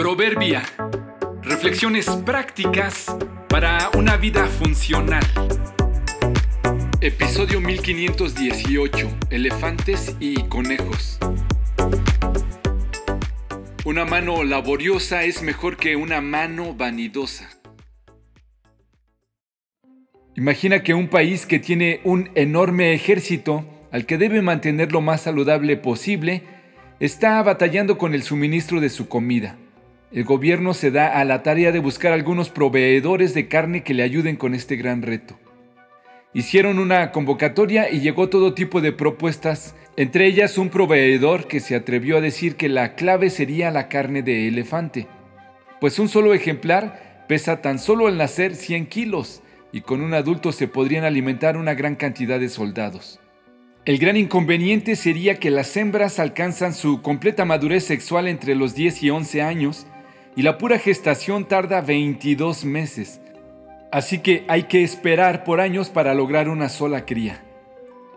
Proverbia. Reflexiones prácticas para una vida funcional. Episodio 1518. Elefantes y conejos. Una mano laboriosa es mejor que una mano vanidosa. Imagina que un país que tiene un enorme ejército, al que debe mantener lo más saludable posible, está batallando con el suministro de su comida. El gobierno se da a la tarea de buscar algunos proveedores de carne que le ayuden con este gran reto. Hicieron una convocatoria y llegó todo tipo de propuestas, entre ellas un proveedor que se atrevió a decir que la clave sería la carne de elefante, pues un solo ejemplar pesa tan solo al nacer 100 kilos y con un adulto se podrían alimentar una gran cantidad de soldados. El gran inconveniente sería que las hembras alcanzan su completa madurez sexual entre los 10 y 11 años y la pura gestación tarda 22 meses. Así que hay que esperar por años para lograr una sola cría.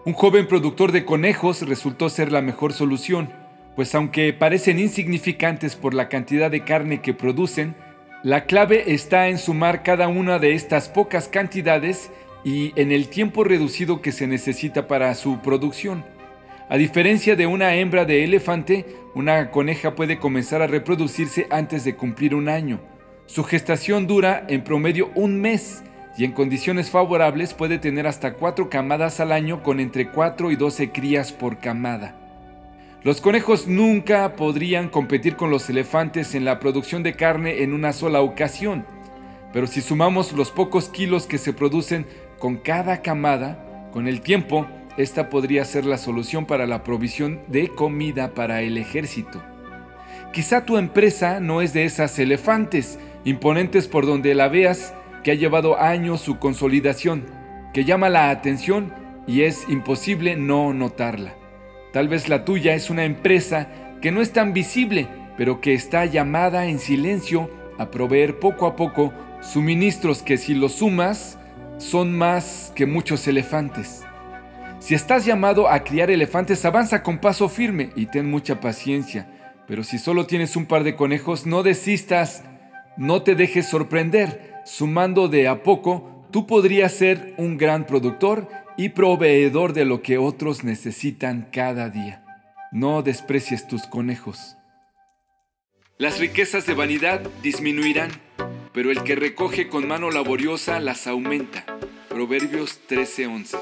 Un joven productor de conejos resultó ser la mejor solución, pues aunque parecen insignificantes por la cantidad de carne que producen, la clave está en sumar cada una de estas pocas cantidades y en el tiempo reducido que se necesita para su producción. A diferencia de una hembra de elefante, una coneja puede comenzar a reproducirse antes de cumplir un año. Su gestación dura en promedio un mes y en condiciones favorables puede tener hasta cuatro camadas al año con entre 4 y 12 crías por camada. Los conejos nunca podrían competir con los elefantes en la producción de carne en una sola ocasión, pero si sumamos los pocos kilos que se producen con cada camada, con el tiempo, esta podría ser la solución para la provisión de comida para el ejército. Quizá tu empresa no es de esas elefantes, imponentes por donde la veas, que ha llevado años su consolidación, que llama la atención y es imposible no notarla. Tal vez la tuya es una empresa que no es tan visible, pero que está llamada en silencio a proveer poco a poco suministros que si los sumas son más que muchos elefantes. Si estás llamado a criar elefantes, avanza con paso firme y ten mucha paciencia. Pero si solo tienes un par de conejos, no desistas, no te dejes sorprender. Sumando de a poco, tú podrías ser un gran productor y proveedor de lo que otros necesitan cada día. No desprecies tus conejos. Las riquezas de vanidad disminuirán pero el que recoge con mano laboriosa las aumenta. Proverbios 13:11.